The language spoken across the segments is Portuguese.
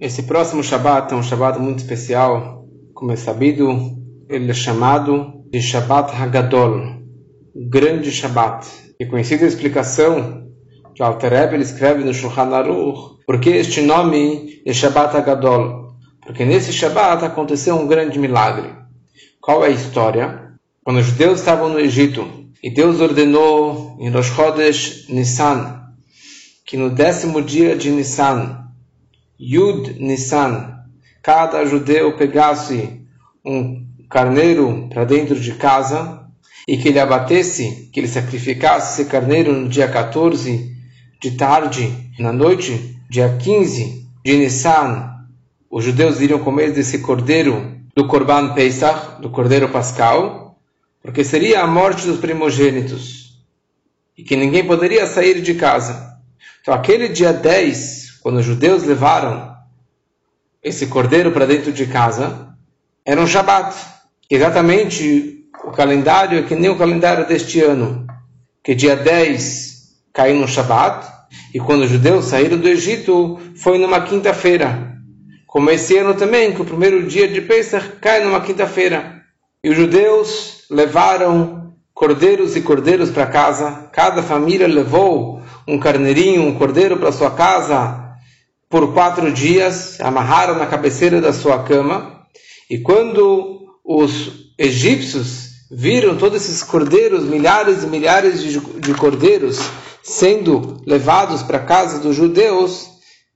Esse próximo Shabat é um Shabat muito especial. Como é sabido, ele é chamado de Shabat Hagadol, grande Shabat. E conhecida a explicação que o Alter Rebbe ele escreve no Shulchan Aruch, porque este nome é Shabat Hagadol. Porque nesse Shabat aconteceu um grande milagre. Qual é a história? Quando os judeus estavam no Egito, e Deus ordenou em Rosh Chodesh Nissan, que no décimo dia de Nissan, Yud Nissan, cada judeu pegasse um carneiro para dentro de casa e que ele abatesse, que ele sacrificasse esse carneiro no dia 14 de tarde, na noite, dia 15 de Nissan, os judeus iriam comer desse cordeiro do Korban Pesach, do cordeiro pascal, porque seria a morte dos primogênitos e que ninguém poderia sair de casa. Então, aquele dia 10 quando os judeus levaram esse cordeiro para dentro de casa, era um Shabat. Exatamente o calendário é que nem o calendário deste ano, que dia 10 caiu no Shabat, e quando os judeus saíram do Egito, foi numa quinta-feira. Como esse ano também, que o primeiro dia de Pesach cai numa quinta-feira. E os judeus levaram cordeiros e cordeiros para casa, cada família levou um carneirinho, um cordeiro para sua casa, por quatro dias, amarraram na cabeceira da sua cama, e quando os egípcios viram todos esses cordeiros, milhares e milhares de, de cordeiros, sendo levados para a casa dos judeus,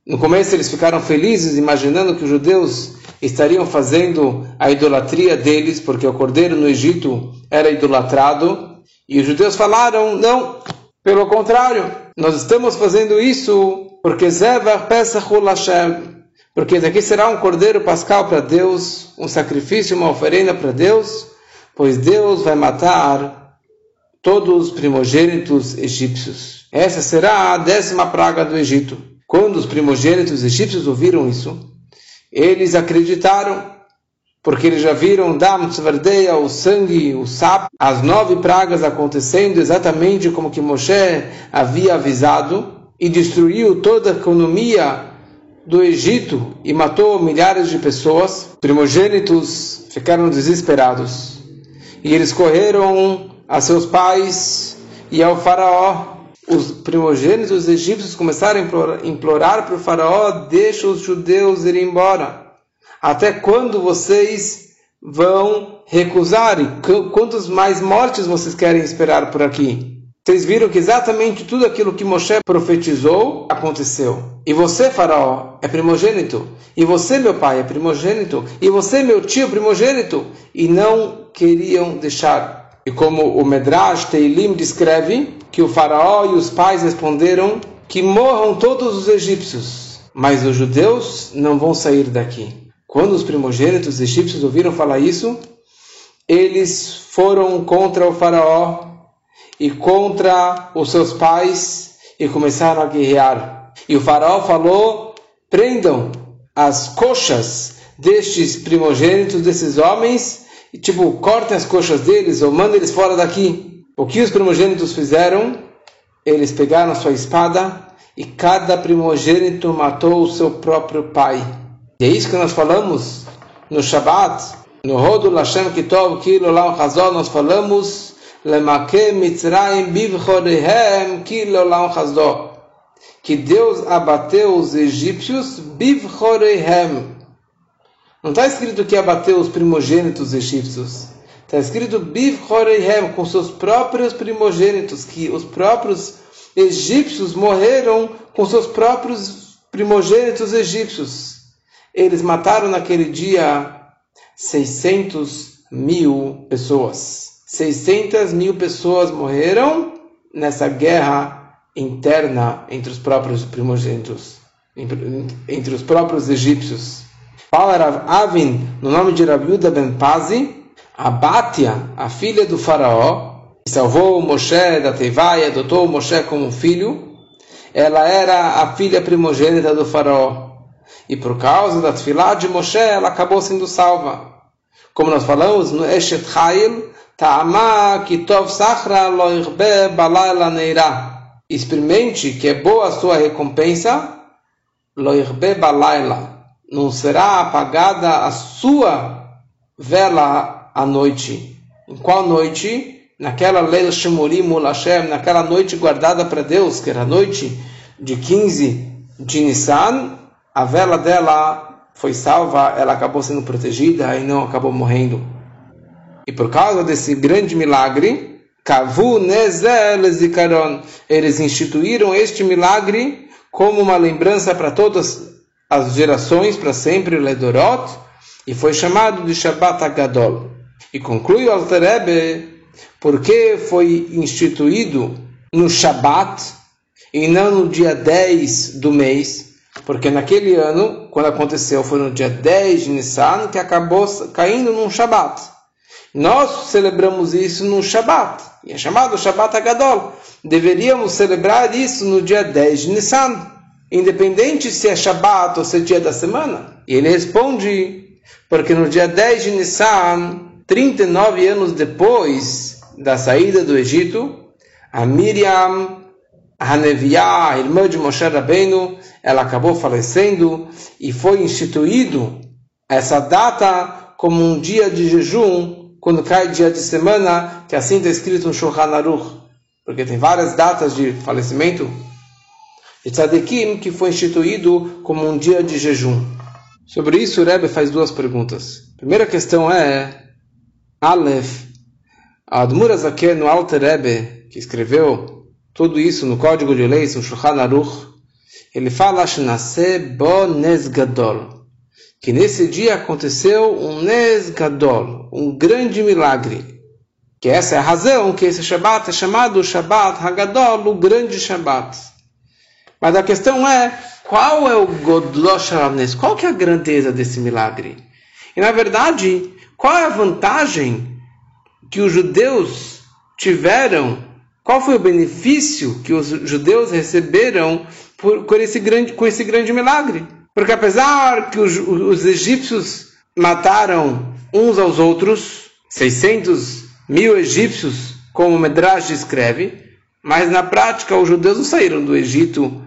no começo eles ficaram felizes, imaginando que os judeus estariam fazendo a idolatria deles, porque o cordeiro no Egito era idolatrado, e os judeus falaram: não, pelo contrário, nós estamos fazendo isso porque Zevach Pesachul Hashem, porque daqui será um cordeiro pascal para Deus, um sacrifício, uma oferenda para Deus, pois Deus vai matar todos os primogênitos egípcios. Essa será a décima praga do Egito. Quando os primogênitos egípcios ouviram isso, eles acreditaram, porque eles já viram Dam Tzvardeia, o sangue, o sapo, as nove pragas acontecendo exatamente como que Moshe havia avisado, e destruiu toda a economia do Egito e matou milhares de pessoas, primogênitos ficaram desesperados. E eles correram a seus pais e ao faraó. Os primogênitos egípcios começaram a implorar para o faraó: deixa os judeus ir embora. Até quando vocês vão recusar? E quantas mais mortes vocês querem esperar por aqui? Vocês viram que exatamente tudo aquilo que Moshe profetizou aconteceu. E você, Faraó, é primogênito. E você, meu pai, é primogênito. E você, meu tio, é primogênito. E não queriam deixar. E como o Medrash Teilim descreve, que o Faraó e os pais responderam que morram todos os egípcios. Mas os judeus não vão sair daqui. Quando os primogênitos egípcios ouviram falar isso, eles foram contra o Faraó e contra os seus pais e começaram a guerrear. E o faraó falou: prendam as coxas destes primogênitos, desses homens, e tipo, cortem as coxas deles ou mandem eles fora daqui. O que os primogênitos fizeram? Eles pegaram sua espada e cada primogênito matou o seu próprio pai. E é isso que nós falamos no Shabat, no Rodo Lashem Kitov Kilo Lam Hazor, nós falamos que Deus abateu os egípcios bivchorehem. Não está escrito que abateu os primogênitos egípcios. Está escrito bivchorehem, com seus próprios primogênitos, que os próprios egípcios morreram com seus próprios primogênitos egípcios. Eles mataram naquele dia 600 mil pessoas. 600 mil pessoas morreram nessa guerra interna entre os próprios primogênitos, entre os próprios egípcios. Fala Rav Avin, no nome de Rabiuda ben Pazi, a Bátia, a filha do faraó, que salvou Moshe da Teiva e adotou Moshe como filho, ela era a filha primogênita do faraó. E por causa da tefilá de Moshe, ela acabou sendo salva. Como nós falamos no Eshet Hail, Ta'ama kitov sachra lo irbe balayla neira. Experimente que é boa a sua recompensa, lo irbe balayla. não será apagada a sua vela à noite. Em qual noite? Naquela Leil Shemurim Hashem, naquela noite guardada para Deus, que era a noite de 15 de Nissan, a vela dela foi salva, ela acabou sendo protegida e não acabou morrendo. E por causa desse grande milagre, Kavu Nezel Zikaron, eles instituíram este milagre como uma lembrança para todas as gerações, para sempre, Ledorot, e foi chamado de Shabbat Agadol. E conclui o Alter Rebbe, porque foi instituído no Shabbat e não no dia 10 do mês, porque naquele ano, quando aconteceu, foi no dia 10 de Nissan, que acabou caindo num Shabat. Nós celebramos isso no Shabat, e é chamado Shabat Agadol. Deveríamos celebrar isso no dia 10 de Nissan, independente se é Shabat ou se é dia da semana. E ele responde, porque no dia 10 de Nissan, 39 anos depois da saída do Egito, a Miriam Haneviah, irmã de Moshe Rabbeinu, ela acabou falecendo e foi instituído essa data como um dia de jejum, quando cai dia de semana, que assim está escrito no Shulchan Aruch, porque tem várias datas de falecimento de Tzadikim que foi instituído como um dia de jejum. Sobre isso, o Rebbe faz duas perguntas. A primeira questão é, Aleph, a Admura Zaken, no Alter Rebbe, que escreveu tudo isso no Código de Leis, no Shulchan Aruch, ele fala que nesse dia aconteceu um Nesgadol, um grande milagre. Que essa é a razão que esse Shabbat é chamado Shabbat Hagadol, o grande Shabbat. Mas a questão é, qual é o Godlosh Qual que é a grandeza desse milagre? E na verdade, qual é a vantagem que os judeus tiveram qual foi o benefício que os judeus receberam por, por esse grande, com esse grande milagre? Porque apesar que os, os egípcios mataram uns aos outros, 600 mil egípcios, como Medrash descreve, mas na prática os judeus não saíram do Egito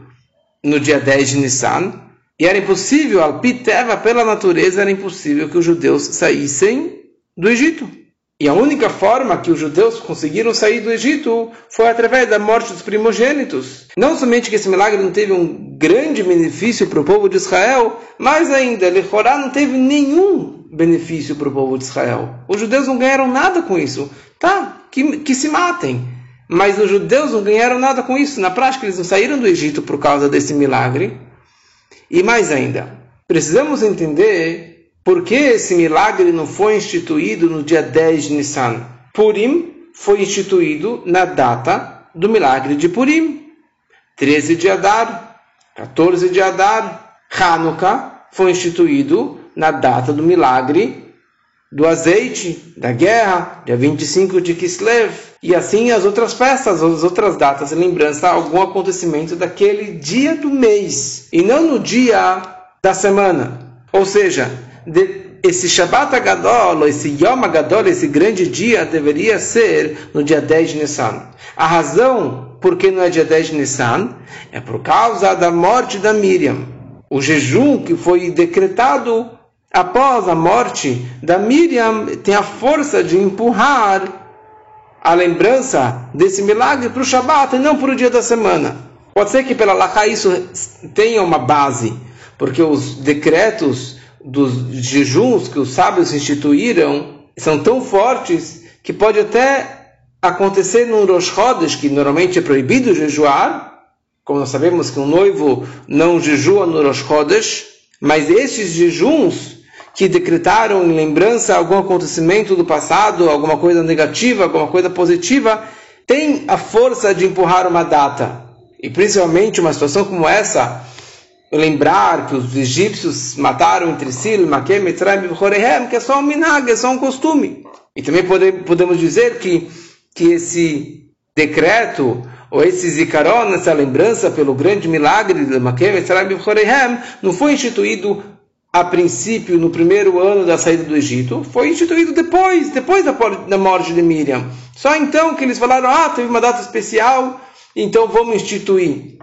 no dia 10 de Nissan, e era impossível, Alpiteva, pela natureza, era impossível que os judeus saíssem do Egito. E a única forma que os judeus conseguiram sair do Egito foi através da morte dos primogênitos. Não somente que esse milagre não teve um grande benefício para o povo de Israel, mas ainda, Lechorá não teve nenhum benefício para o povo de Israel. Os judeus não ganharam nada com isso. Tá, que, que se matem. Mas os judeus não ganharam nada com isso. Na prática, eles não saíram do Egito por causa desse milagre. E mais ainda, precisamos entender por que esse milagre não foi instituído no dia 10 de Nissan? Purim foi instituído na data do milagre de Purim. 13 de Adar, 14 de Adar. Hanukkah foi instituído na data do milagre do azeite, da guerra, dia 25 de Kislev. E assim as outras festas, as outras datas, lembrança algum acontecimento daquele dia do mês, e não no dia da semana. Ou seja, esse Shabbat Agadol, esse Yom Agadol, esse grande dia, deveria ser no dia 10 de Nissan. A razão por que não é dia 10 de Nissan é por causa da morte da Miriam. O jejum que foi decretado após a morte da Miriam tem a força de empurrar a lembrança desse milagre para o Shabat e não para o dia da semana. Pode ser que pela Lacha isso tenha uma base, porque os decretos dos jejuns que os sábios instituíram são tão fortes que pode até acontecer num Rosh Chodesh, que normalmente é proibido jejuar, como nós sabemos que um noivo não jejua no Rosh Chodesh, mas esses jejuns que decretaram em lembrança algum acontecimento do passado, alguma coisa negativa, alguma coisa positiva, tem a força de empurrar uma data. E principalmente uma situação como essa, lembrar que os egípcios mataram entre si, Maquem, Mitzrayim e que é só um minag, é só um costume. E também podemos dizer que, que esse decreto, ou esse zikaron, essa lembrança pelo grande milagre de Maquem, Mitzrayim e não foi instituído a princípio no primeiro ano da saída do Egito, foi instituído depois, depois da, da morte de Miriam. Só então que eles falaram, ah, teve uma data especial, então vamos instituir.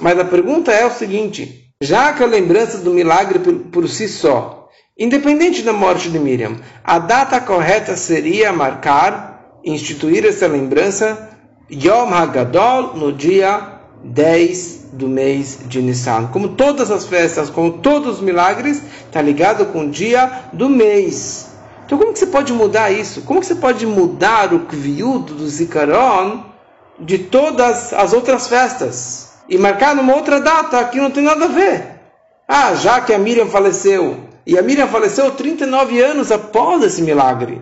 Mas a pergunta é o seguinte: já que a lembrança do milagre por, por si só, independente da morte de Miriam, a data correta seria marcar, instituir essa lembrança Yom HaGadol no dia 10 do mês de Nissan. Como todas as festas, como todos os milagres, está ligado com o dia do mês. Então como que você pode mudar isso? Como que você pode mudar o Kviud do Zikaron de todas as outras festas? E marcar numa outra data que não tem nada a ver. Ah, já que a Miriam faleceu. E a Miriam faleceu 39 anos após esse milagre.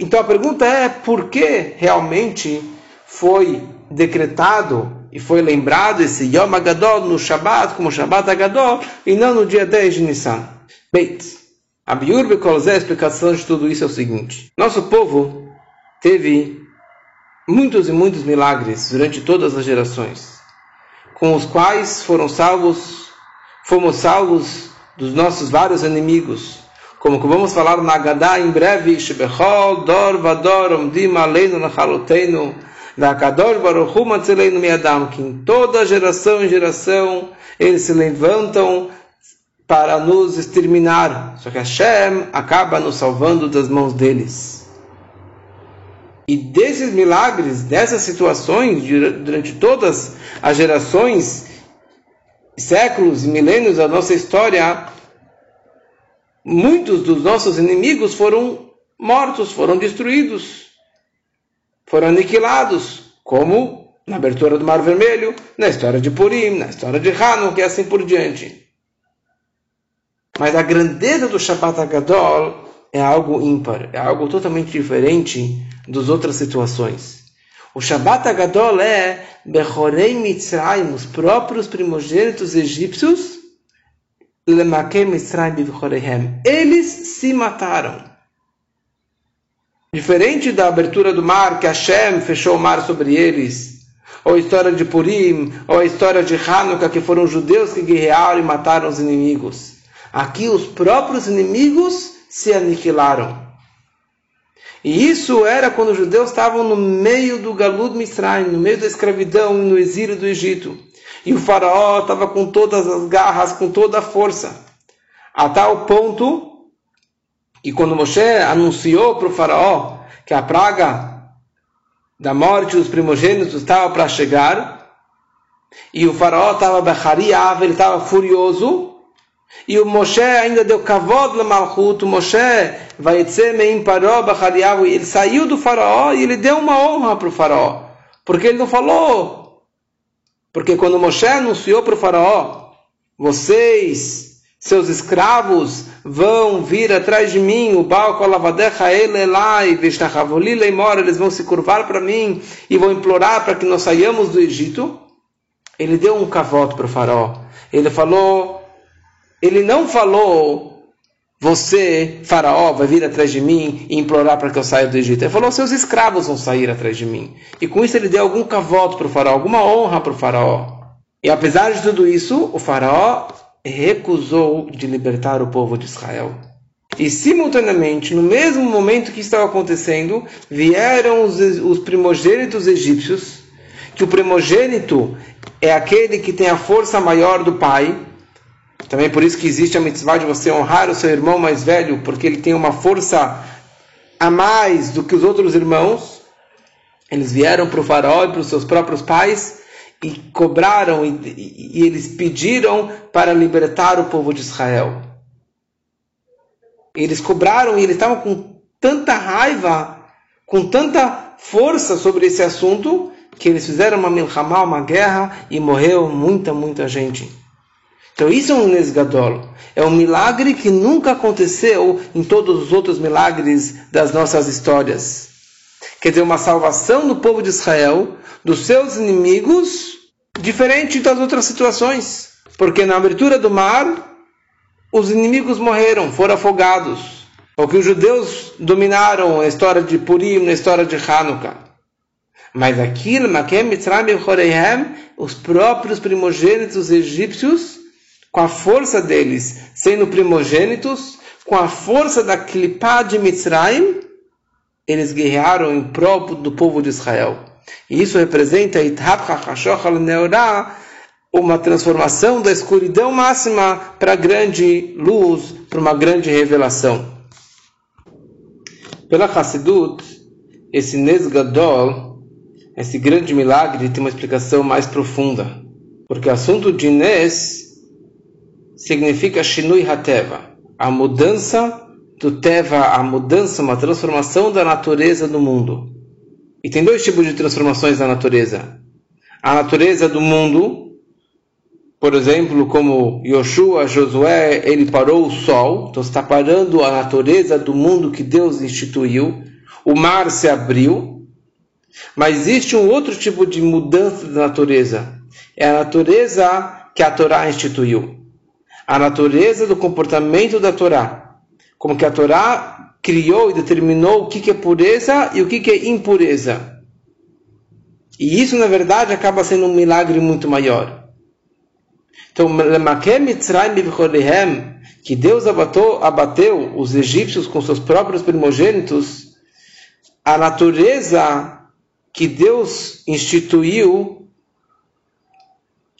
Então a pergunta é por que realmente foi decretado e foi lembrado esse Yom Agadol no Shabbat, como Shabbat Agadol, e não no dia 10 de Nissan. Beit, a Biur Bekolzé, a explicação de tudo isso é o seguinte: nosso povo teve muitos e muitos milagres durante todas as gerações, com os quais foram salvos, fomos salvos dos nossos vários inimigos. Como que vamos falar na Agadá em breve, Shebechol, Dor, Vador, Omdim, Aleinu, Nachaloteinu, da Kadosh Baruch Hu Matzeleinu Miadam, que em toda geração em geração eles se levantam para nos exterminar. Só que Hashem acaba nos salvando das mãos deles. E desses milagres, dessas situações, durante todas as gerações, séculos e milênios da nossa história, muitos dos nossos inimigos foram mortos, foram destruídos foram aniquilados, como na abertura do Mar Vermelho, na história de Purim, na história de Hanukkah e assim por diante. Mas a grandeza do Shabbat Agadol é algo ímpar, é algo totalmente diferente das outras situações. O Shabbat Agadol é Bechorei Mitzrayim, os próprios primogênitos egípcios, eles se mataram. Diferente da abertura do mar, que Hashem fechou o mar sobre eles, ou a história de Purim, ou a história de Hanukkah, que foram judeus que guerrearam e mataram os inimigos. Aqui os próprios inimigos se aniquilaram. E isso era quando os judeus estavam no meio do Galud Misraim, no meio da escravidão e no exílio do Egito. E o faraó estava com todas as garras, com toda a força. A tal ponto e quando Moshe anunciou para o faraó que a praga da morte dos primogênitos estava para chegar, e o faraó estava ele estava furioso, e o Moshe ainda deu kavod malchut, o Moshe vai meim paró bechariav, ele saiu do faraó e ele deu uma honra para o faraó, porque ele não falou, porque quando Moshe anunciou para o faraó, vocês seus escravos vão vir atrás de mim, o Baal Kolavadecha Elelai, Vishnachavoli Leimor, eles vão se curvar para mim e vão implorar para que nós saiamos do Egito. Ele deu um cavoto para o faraó. Ele falou, ele não falou, você, faraó, vai vir atrás de mim e implorar para que eu saia do Egito. Ele falou, seus escravos vão sair atrás de mim. E com isso ele deu algum cavoto para o faraó, alguma honra para o faraó. E apesar de tudo isso, o faraó recusou de libertar o povo de Israel. E simultaneamente, no mesmo momento que estava acontecendo, vieram os, os primogênitos egípcios, que o primogênito é aquele que tem a força maior do pai. Também por isso que existe a mitzvah de você honrar o seu irmão mais velho, porque ele tem uma força a mais do que os outros irmãos. Eles vieram para o faraó e para os seus próprios pais e cobraram e, e, eles pediram para libertar o povo de Israel. Eles cobraram e eles estavam com tanta raiva, com tanta força sobre esse assunto, que eles fizeram uma milhamá, uma guerra, e morreu muita, muita gente. Então isso é um nesgadol. É um milagre que nunca aconteceu em todos os outros milagres das nossas histórias. Quer dizer, uma salvação do povo de Israel, dos seus inimigos, diferente das outras situações. Porque na abertura do mar, os inimigos morreram, foram afogados. Ou que os judeus dominaram a história de Purim, a história de Hanukkah. Mas aqui, os próprios primogênitos egípcios, com a força deles sendo primogênitos, com a força da clipá de Mitzrayim, eles guerrearam em prol do povo de Israel. E isso representa uma transformação da escuridão máxima para grande luz, para uma grande revelação. Pela Hassidut, esse Nesgadol, esse grande milagre, tem uma explicação mais profunda. Porque o assunto de Nes significa Shinui Hateva, a mudança do Teva, a mudança, uma transformação da natureza do mundo. E tem dois tipos de transformações da natureza. A natureza do mundo, por exemplo, como Yoshua, Josué, ele parou o sol, então está parando a natureza do mundo que Deus instituiu, o mar se abriu, mas existe um outro tipo de mudança da natureza, é a natureza que a Torá instituiu, a natureza do comportamento da Torá, como que a Torá criou e determinou o que é pureza e o que é impureza. E isso, na verdade, acaba sendo um milagre muito maior. Então, que Deus abateu, os egípcios com seus próprios primogênitos, a natureza que Deus instituiu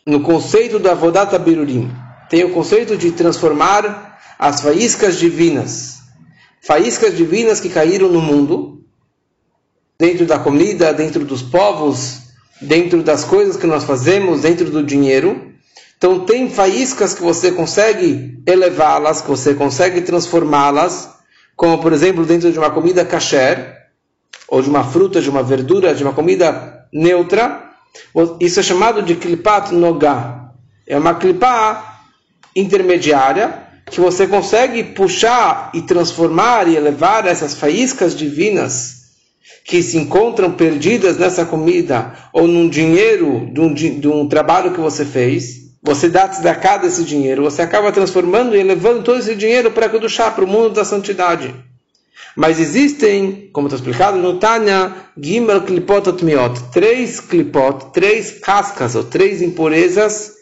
no conceito da Vodata Birurim. Tem o conceito de transformar as faíscas divinas, faíscas divinas que caíram no mundo, dentro da comida, dentro dos povos, dentro das coisas que nós fazemos, dentro do dinheiro. Então tem faíscas que você consegue elevá-las, que você consegue transformá-las, como por exemplo dentro de uma comida kasher, ou de uma fruta, de uma verdura, de uma comida neutra. Isso é chamado de klipat nogá. É uma klipá intermediária que você consegue puxar e transformar e elevar essas faíscas divinas que se encontram perdidas nessa comida ou num dinheiro de um, de um trabalho que você fez, você dá tzedakah desse dinheiro, você acaba transformando e levando todo esse dinheiro para chá, para o mundo da santidade. Mas existem, como está explicado no Tanya, Gimel Klipot Otmiot, três klipot, três cascas ou três impurezas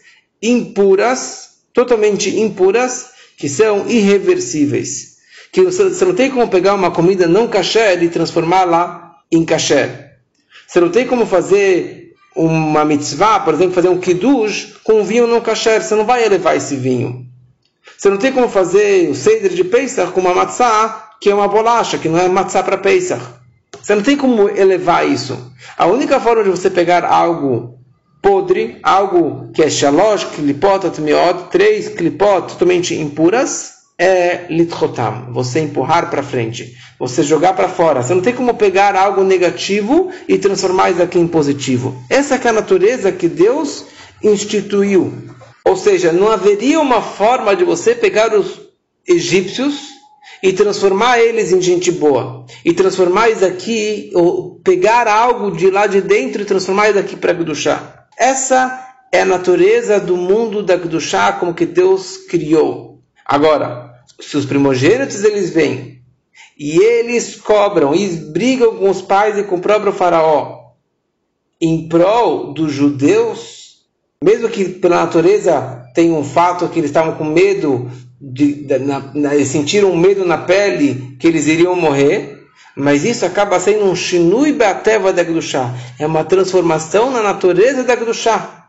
impuras, totalmente impuras, que são irreversíveis. Que você não tem como pegar uma comida não kasher e transformá-la em kasher. Você não tem como fazer uma mitzvah, por exemplo, fazer um kiddush com vinho não kasher. Você não vai elevar esse vinho. Você não tem como fazer o seder de Pesach com uma matzah, que é uma bolacha, que não é matzah para Pesach. Você não tem como elevar isso. A única forma de você pegar algo podre, algo que é shalosh, klipot, atmiot, três klipot totalmente impuras, é litchotam, você empurrar para frente, você jogar para fora. Você não tem como pegar algo negativo e transformar isso aqui em positivo. Essa é a natureza que Deus instituiu. Ou seja, não haveria uma forma de você pegar os egípcios e transformar eles em gente boa. E transformar isso aqui, ou pegar algo de lá de dentro e transformar isso aqui para Gdushá. Essa é a natureza do mundo da Gdushá como que Deus criou. Agora, se os primogênitos eles vêm e eles cobram e brigam com os pais e com o próprio faraó em prol dos judeus, mesmo que pela natureza tenha um fato que eles estavam com medo, de, de na, na, eles sentiram um medo na pele que eles iriam morrer, mas isso acaba sendo um shinui beateva da Gdushá. É uma transformação na natureza da Gdushá.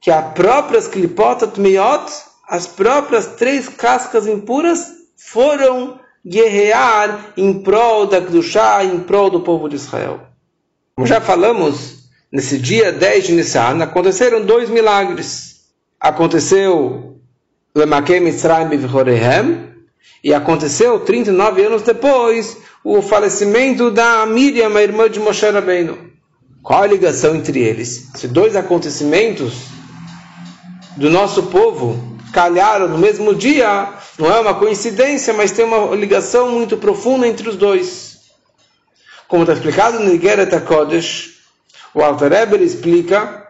Que a própria Sklipotat Meyot as próprias três cascas impuras foram guerrear em prol da Kedushá, em prol do povo de Israel. Como já falamos, nesse dia 10 de Nissan, aconteceram dois milagres. Aconteceu Lemakem Mitzrayim e aconteceu 39 anos depois o falecimento da Miriam, a irmã de Moshe Rabbeinu. Qual a ligação entre eles? Esses dois acontecimentos do nosso povo calharam no mesmo dia, não é uma coincidência, mas tem uma ligação muito profunda entre os dois. Como está explicado no Igeret HaKodesh, o Alter Eber explica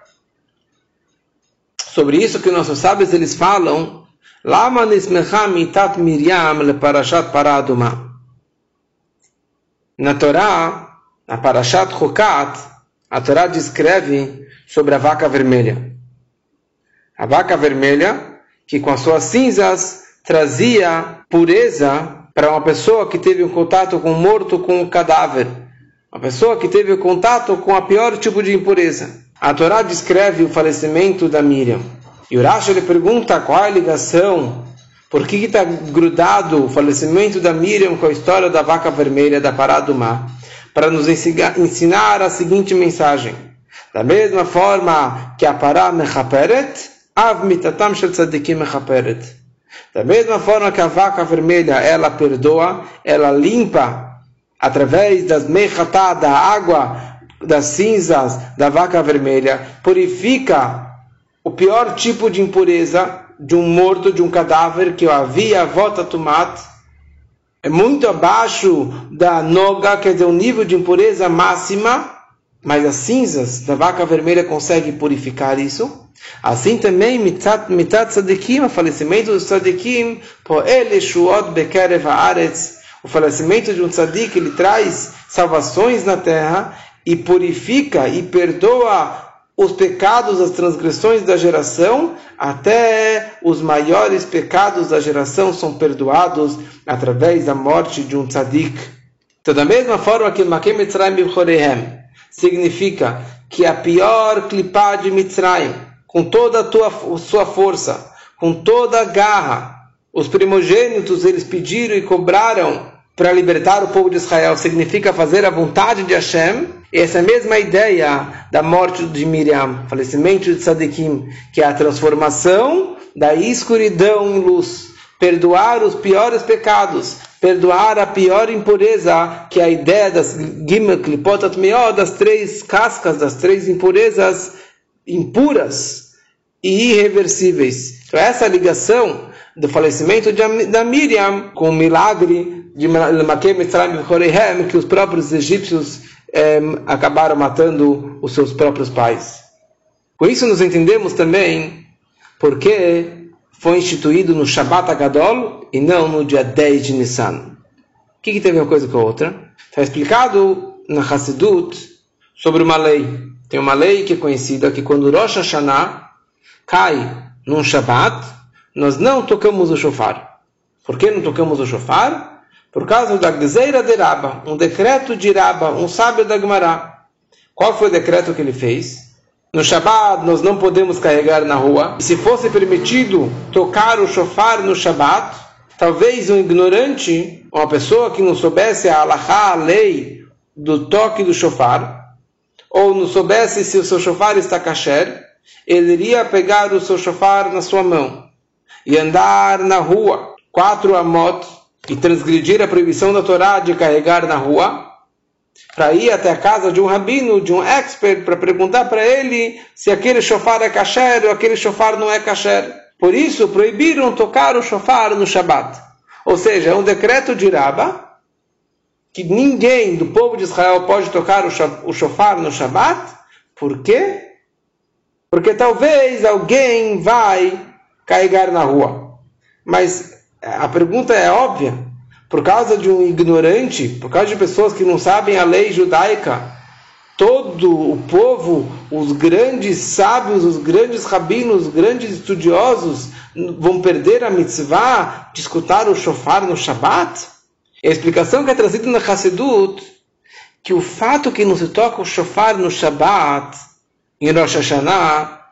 sobre isso que nossos sábios eles falam Lama mitat Miriam le parashat paraduma. Na Torá, na parashat Chokat, a Torá descreve sobre a vaca vermelha. A vaca vermelha que com as suas cinzas trazia pureza para uma pessoa que teve um contato com um morto, com um cadáver. Uma pessoa que teve contato com a pior tipo de impureza. A Torá descreve o falecimento da Miriam. E o Rashi ele pergunta qual é a ligação, por que está grudado o falecimento da Miriam com a história da vaca vermelha da parada do mar? Para nos ensinar a seguinte mensagem. Da mesma forma que a pará mechaperet, av mitatam shel tzadikim mechaperet. Da mesma forma que a vaca vermelha, ela perdoa, ela limpa através das mechatá, da água, das cinzas da vaca vermelha, purifica o pior tipo de impureza de um morto, de um cadáver que havia vota tomate, é muito abaixo da noga, quer dizer, um nível de impureza máxima, mas as cinzas da vaca vermelha conseguem purificar isso. Assim também, mitat, mitat tzadikim, o falecimento dos tzadikim, ele shuot bekerev haaretz, o falecimento de um tzadik, ele traz salvações na terra e purifica e perdoa os pecados, as transgressões da geração, até os maiores pecados da geração são perdoados através da morte de um tzadik. Então, da mesma forma que Makem Mitzrayim B'chorehem significa que a pior clipá de Mitzrayim, com toda a tua, sua força, com toda a garra, os primogênitos eles pediram e cobraram para libertar o povo de Israel, significa fazer a vontade de Hashem, essa mesma ideia da morte de Miriam, falecimento de Tzadikim, que é a transformação da escuridão em luz, perdoar os piores pecados, perdoar a pior impureza, que é a ideia das Gimel Klipotat Meod, das três cascas, das três impurezas impuras e irreversíveis. Então essa ligação do falecimento de, da Miriam com o milagre de que os próprios egípcios é, acabaram matando os seus próprios pais. Com isso nos entendemos também porque foi instituído no Shabbat Agadol e não no dia 10 de Nissan. O que, que teve uma coisa com a outra? Está explicado na Hassidut sobre uma lei. Tem uma lei que é conhecida que quando Rosh Hashanah cai num Shabbat, nós não tocamos o shofar. Por que não tocamos o shofar? Por causa da Gzeira de Raba, um decreto de Raba, um sábio da Gemara. Qual foi o decreto que ele fez? No Shabat nós não podemos carregar na rua. E se fosse permitido tocar o shofar no Shabat, talvez um ignorante, uma pessoa que não soubesse a halakha, a lei do toque do shofar, ou não soubesse se o seu shofar está kasher, ele iria pegar o seu shofar na sua mão e andar na rua, quatro amot, e transgredir a proibição da Torá de carregar na rua, para ir até a casa de um rabino, de um expert, para perguntar para ele se aquele shofar é kasher ou aquele shofar não é kasher. Por isso, proibiram tocar o shofar no Shabat. Ou seja, é um decreto de Rabba que ninguém do povo de Israel pode tocar o shofar no Shabat. Por quê? Porque talvez alguém vai carregar na rua. Mas a pergunta é óbvia. Por causa de um ignorante, por causa de pessoas que não sabem a lei judaica, todo o povo, os grandes sábios, os grandes rabinos, os grandes estudiosos, vão perder a mitzvah de escutar o shofar no Shabat? A explicação que é trazida na Hassedut, que o fato que não se toca o shofar no Shabat, em Rosh Hashanah,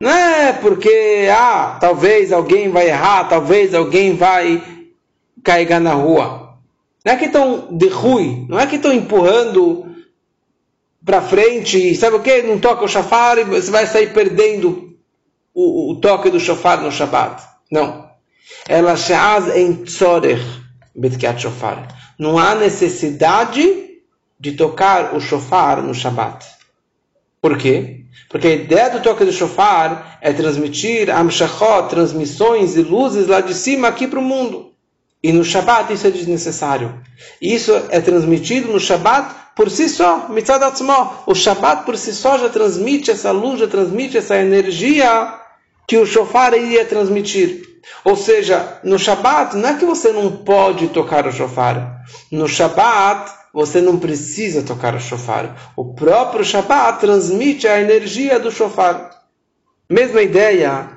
não é porque, ah, talvez alguém vai errar, talvez alguém vai carregar na rua. Não é que estão de ruim, não é que estão empurrando para frente, sabe o que? Não toca o shofar e você vai sair perdendo o, o toque do shofar no Shabbat. Não. Ela sheaz em tzorech betkiat shofar. Não há necessidade de tocar o shofar no Shabbat. Por quê? Porque a ideia do toque do shofar é transmitir amshachot, transmissões e luzes lá de cima aqui para o mundo. E no Shabat isso é desnecessário. Isso é transmitido no Shabat por si só, mitzad. O Shabat por si só já transmite essa luz, já transmite essa energia que o shofar iria transmitir. Ou seja, no Shabat não é que você não pode tocar o shofar. No Shabat você não precisa tocar o shofar. O próprio Shabbat transmite a energia do shofar. Mesma ideia,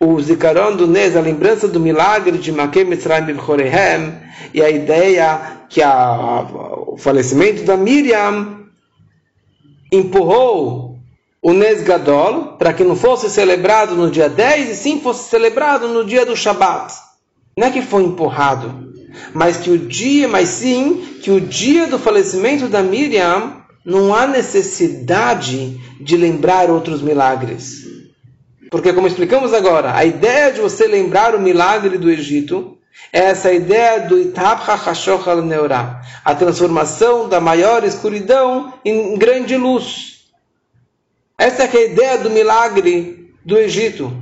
o Zikaron do Nez, a lembrança do milagre de Makem Mitzrayim B'Chorehem, e a ideia que a, o falecimento da Miriam empurrou o Nesgadol, para que não fosse celebrado no dia 10 e sim fosse celebrado no dia do Shabat. Não é que foi empurrado, mas que o dia, mas sim que o dia do falecimento da Miriam não há necessidade de lembrar outros milagres. Porque, como explicamos agora, a ideia de você lembrar o milagre do Egito é essa ideia do Itab al Neurah, a transformação da maior escuridão em grande luz. Essa é a ideia do milagre do Egito.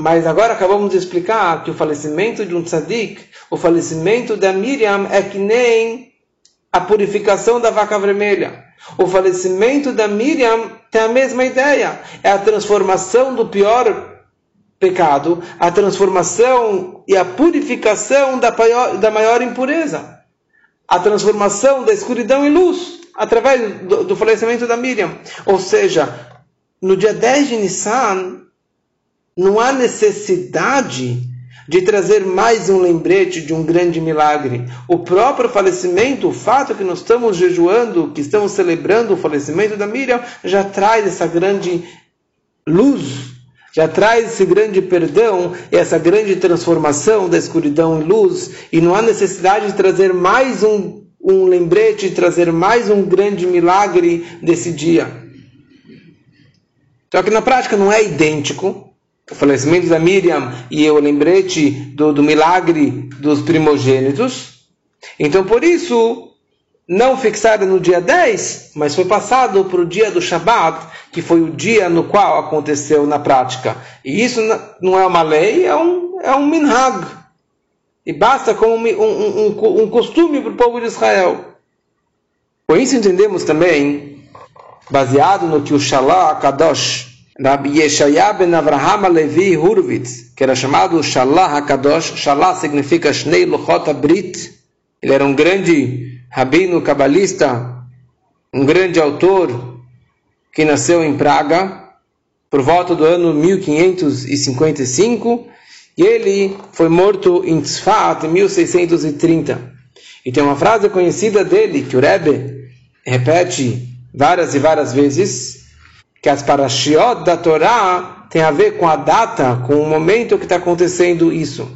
Mas agora acabamos de explicar que o falecimento de um tzadik, o falecimento da Miriam é que nem a purificação da vaca vermelha. O falecimento da Miriam tem a mesma ideia. É a transformação do pior pecado, a transformação e a purificação da maior, da maior impureza. A transformação da escuridão em luz, através do, do falecimento da Miriam. Ou seja, no dia 10 de Nissan, não há necessidade de trazer mais um lembrete de um grande milagre. O próprio falecimento, o fato que nós estamos jejuando, que estamos celebrando o falecimento da Miriam, já traz essa grande luz, já traz esse grande perdão essa grande transformação da escuridão em luz, e não há necessidade de trazer mais um, um lembrete, de trazer mais um grande milagre desse dia. Só que na prática não é idêntico, o falecimento da Miriam e o lembrete do, do milagre dos primogênitos. Então, por isso, não fixaram no dia 10, mas foi passado para o dia do Shabat, que foi o dia no qual aconteceu na prática. E isso não é uma lei, é um, é um minhag. E basta como um, um, um, um costume para o povo de Israel. Com isso entendemos também, baseado no que o Shalah Kadosh Rabbi Yeshaya ben Avraham Levi Hurwitz, que era chamado Shalah HaKadosh, Shalah significa Shnei Luchot Brit, ele era um grande rabino cabalista, um grande autor, que nasceu em Praga, por volta do ano 1555, e ele foi morto em Tzfat em 1630. E tem uma frase conhecida dele, que o Rebbe repete várias e várias vezes, que as parashiot da Torá tem a ver com a data, com o momento que está acontecendo isso.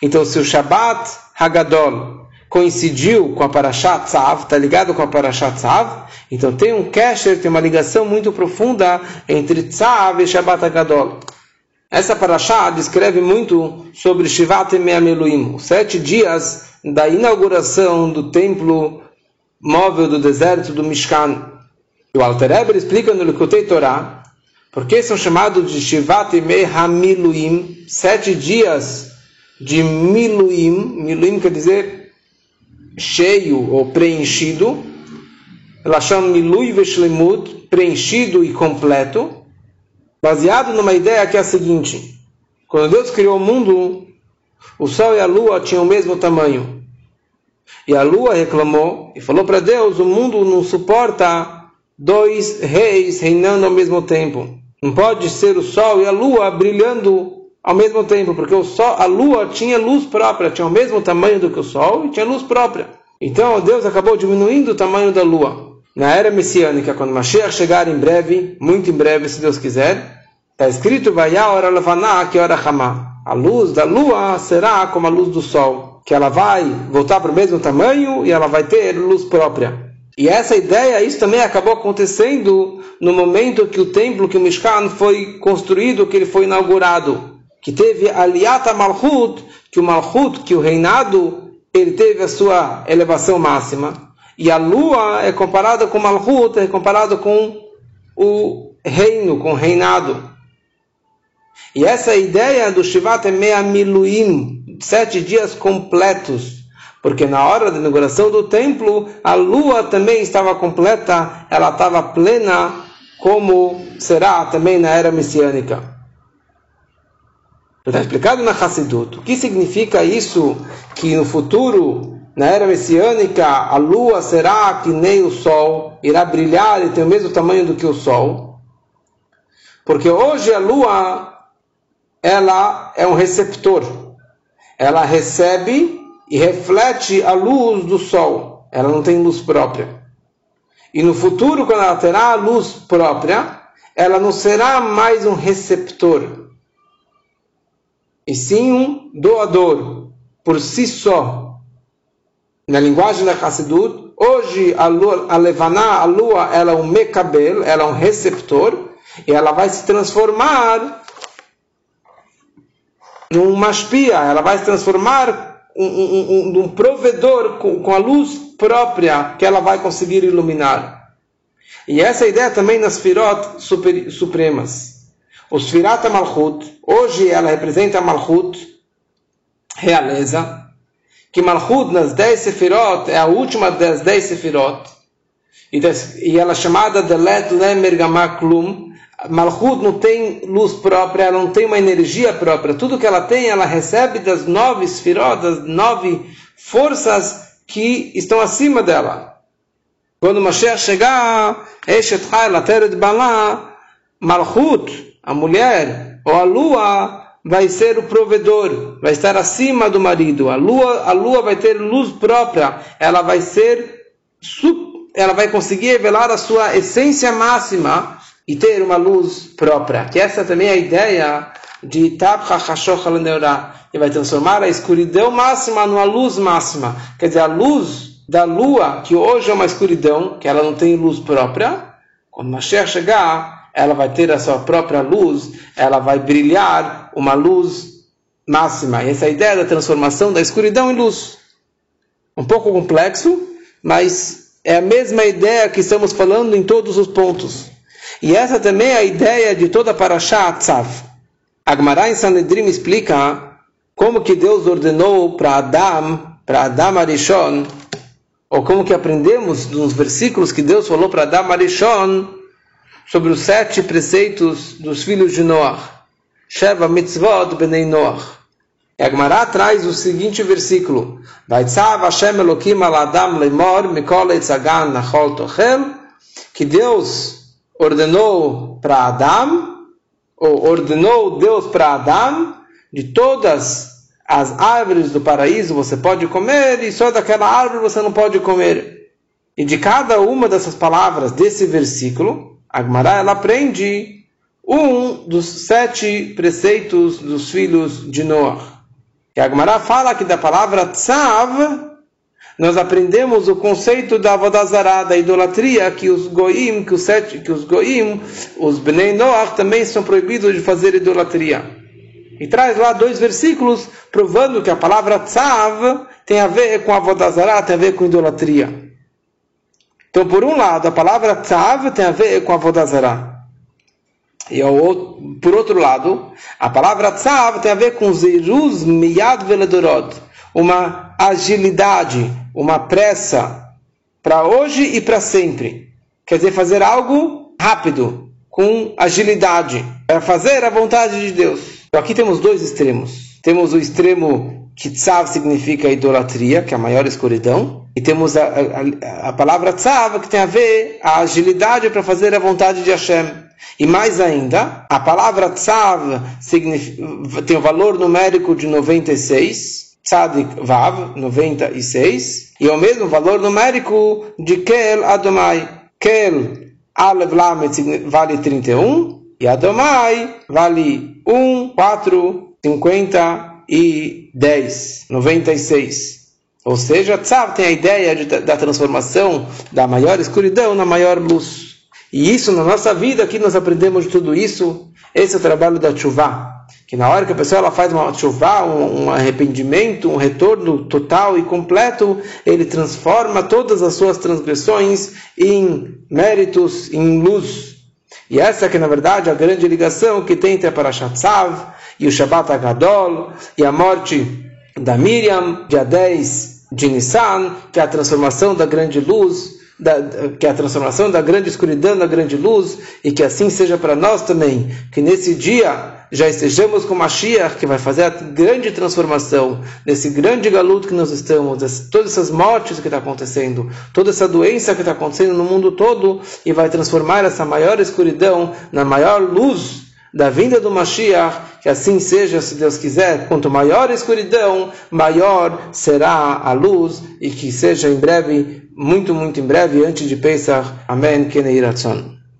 Então, se o Shabbat Hagadol coincidiu com a Parashat Tzav, está ligado com a Parashat Tzav, então tem um kesher, tem uma ligação muito profunda entre Tzav e Shabbat Hagadol. Essa Parashat descreve muito sobre Shivat Me'ameluim, os sete dias da inauguração do templo móvel do deserto do Mishkan. E o Alter explica no Likutei Torá porque são chamados de Shivat Imei Hamiluim, sete dias de Miluim, Miluim quer dizer cheio ou preenchido, chama Milui Veshlemut, preenchido e completo, baseado numa ideia que é a seguinte: quando Deus criou o mundo, o sol e a lua tinham o mesmo tamanho. E a lua reclamou e falou para Deus: o mundo não suporta dois reis reinando ao mesmo tempo. Não pode ser o sol e a lua brilhando ao mesmo tempo, porque o sol, a lua tinha luz própria, tinha o mesmo tamanho do que o sol e tinha luz própria. Então Deus acabou diminuindo o tamanho da lua. Na era messiânica, quando Mashiach chegar em breve, muito em breve, se Deus quiser, está escrito: A luz da lua será como a luz do sol, que ela vai voltar para o mesmo tamanho e ela vai ter luz própria. E essa ideia, isso também acabou acontecendo no momento que o templo, que o Mishkan foi construído, que ele foi inaugurado. Que teve Aliyata Malchut, que o Malchut, que o reinado, ele teve a sua elevação máxima. E a lua é comparada com Malchut, é comparada com o reino, com o reinado. E essa ideia do Shivat é Mea Miluim, sete dias completos porque na hora da inauguração do templo, a lua também estava completa, ela estava plena, como será também na era messiânica. Está explicado na Hassidut. O que significa isso? Que no futuro, na era messiânica, a lua será que nem o sol, irá brilhar e tem o mesmo tamanho do que o sol. Porque hoje a lua, ela é um receptor. Ela recebe e reflete a luz do sol. Ela não tem luz própria. E no futuro, quando ela terá a luz própria, ela não será mais um receptor, e sim um doador, por si só. Na linguagem da Hassidut, hoje a, lua, a Levaná, a lua, ela é um mecabel, ela é um receptor, e ela vai se transformar num mashpia, ela vai se transformar um, um, um, provedor com, com, a luz própria que ela vai conseguir iluminar. E essa é ideia também nas firot super, supremas. Os firat Malchut, hoje ela representa Malchut, realeza, que Malchut nas 10 sefirot é a última das 10 sefirot, e, e ela é chamada de Let Lemer Klum, Malchut não tem luz própria, ela não tem uma energia própria. Tudo que ela tem, ela recebe das nove esfirot, das nove forças que estão acima dela. Quando Mashiach chegar, Eshet de Balá, Malchut, a mulher, ou a lua, vai ser o provedor, vai estar acima do marido. A lua, a lua vai ter luz própria, ela vai ser, ela vai conseguir revelar a sua essência máxima e ter uma luz própria. Que essa também é a ideia de Tabcha Hashoch e vai transformar a escuridão máxima numa luz máxima. Quer dizer, a luz da lua, que hoje é uma escuridão, que ela não tem luz própria, quando Mashiach chegar, ela vai ter a sua própria luz, ela vai brilhar uma luz máxima. E essa é a ideia da transformação da escuridão em luz. Um pouco complexo, mas é a mesma ideia que estamos falando em todos os pontos. E essa também é a ideia de toda Parashá Tzav. Agmará em Sanedrim explica como que Deus ordenou para Adam, para Adam Arishon, ou como que aprendemos nos versículos que Deus falou para Adam Arishon sobre os sete preceitos dos filhos de Noah. Sheva mitzvot benei Noah. E Agmará traz o seguinte versículo: Vaitzav Hashem Elokim al Adam lemor mikol etzagan nachol tochel que Deus ordenou para Adão, ou ordenou Deus para Adão, de todas as árvores do paraíso você pode comer, e só daquela árvore você não pode comer. E de cada uma dessas palavras desse versículo, a Gemara ela aprende um dos sete preceitos dos filhos de Noah. E a Gemara fala que da palavra tzav, nós aprendemos o conceito da Vodazará, da idolatria, que os goim, que os sete, que os goim, os Bnei Noach também são proibidos de fazer idolatria. E traz lá dois versículos provando que a palavra tzav tem a ver com a Vodazará, tem a ver com idolatria. Então, por um lado, a palavra tzav tem a ver com a Vodazará. E por outro lado, a palavra tzav tem a ver com zeruz miyad veledorot, uma agilidade, uma pressa para hoje e para sempre. Quer dizer, fazer algo rápido, com agilidade, para fazer a vontade de Deus. Então, aqui temos dois extremos. Temos o extremo que tzav significa idolatria, que é a maior escuridão, e temos a, a, a palavra tzav, que tem a ver a agilidade para fazer a vontade de Hashem. E mais ainda, a palavra tzav tem o valor numérico de 96, Tzadik Vav, 96, e é o mesmo valor numérico de Kel Adomai. Kel Alev Lamed vale 31, e Adomai vale 1, 4, 50 e 10, 96. Ou seja, Tzav tem a ideia de, da transformação da maior escuridão na maior luz. E isso na nossa vida, aqui nós aprendemos de tudo isso. Esse é o trabalho da Tshuva que na hora que a pessoa ela faz uma chuva, um, um, arrependimento, um retorno total e completo, ele transforma todas as suas transgressões em méritos, em luz. E essa que na verdade é a grande ligação que tem entre a Parashat Tzav e o Shabbat Agadol e a morte da Miriam, dia 10 de Nissan, que é a transformação da grande luz, da, que é a transformação da grande escuridão da grande luz, e que assim seja para nós também, que nesse dia já estejamos com Mashiach, que vai fazer a grande transformação nesse grande galuto que nós estamos, todas essas mortes que está acontecendo, toda essa doença que está acontecendo no mundo todo, e vai transformar essa maior escuridão na maior luz, da vinda do Mashiach, que assim seja, se Deus quiser, quanto maior a escuridão, maior será a luz, e que seja em breve, muito, muito em breve, antes de Pesach. Amém. Kenei